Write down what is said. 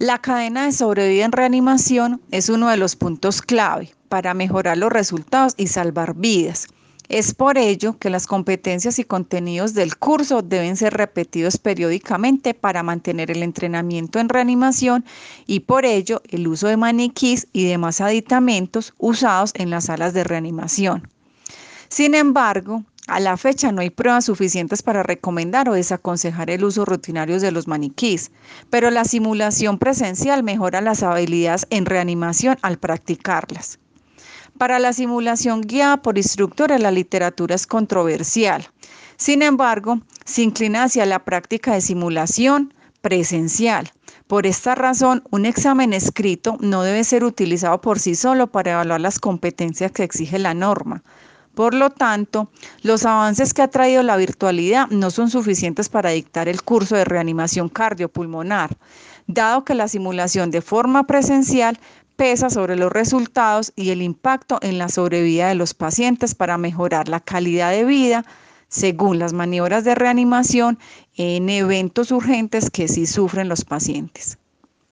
La cadena de sobrevida en reanimación es uno de los puntos clave para mejorar los resultados y salvar vidas. Es por ello que las competencias y contenidos del curso deben ser repetidos periódicamente para mantener el entrenamiento en reanimación y por ello el uso de maniquís y demás aditamentos usados en las salas de reanimación. Sin embargo, a la fecha no hay pruebas suficientes para recomendar o desaconsejar el uso rutinario de los maniquís, pero la simulación presencial mejora las habilidades en reanimación al practicarlas. Para la simulación guiada por instructores la literatura es controversial. Sin embargo, se inclina hacia la práctica de simulación presencial. Por esta razón, un examen escrito no debe ser utilizado por sí solo para evaluar las competencias que exige la norma. Por lo tanto, los avances que ha traído la virtualidad no son suficientes para dictar el curso de reanimación cardiopulmonar, dado que la simulación de forma presencial pesa sobre los resultados y el impacto en la sobrevida de los pacientes para mejorar la calidad de vida según las maniobras de reanimación en eventos urgentes que sí sufren los pacientes.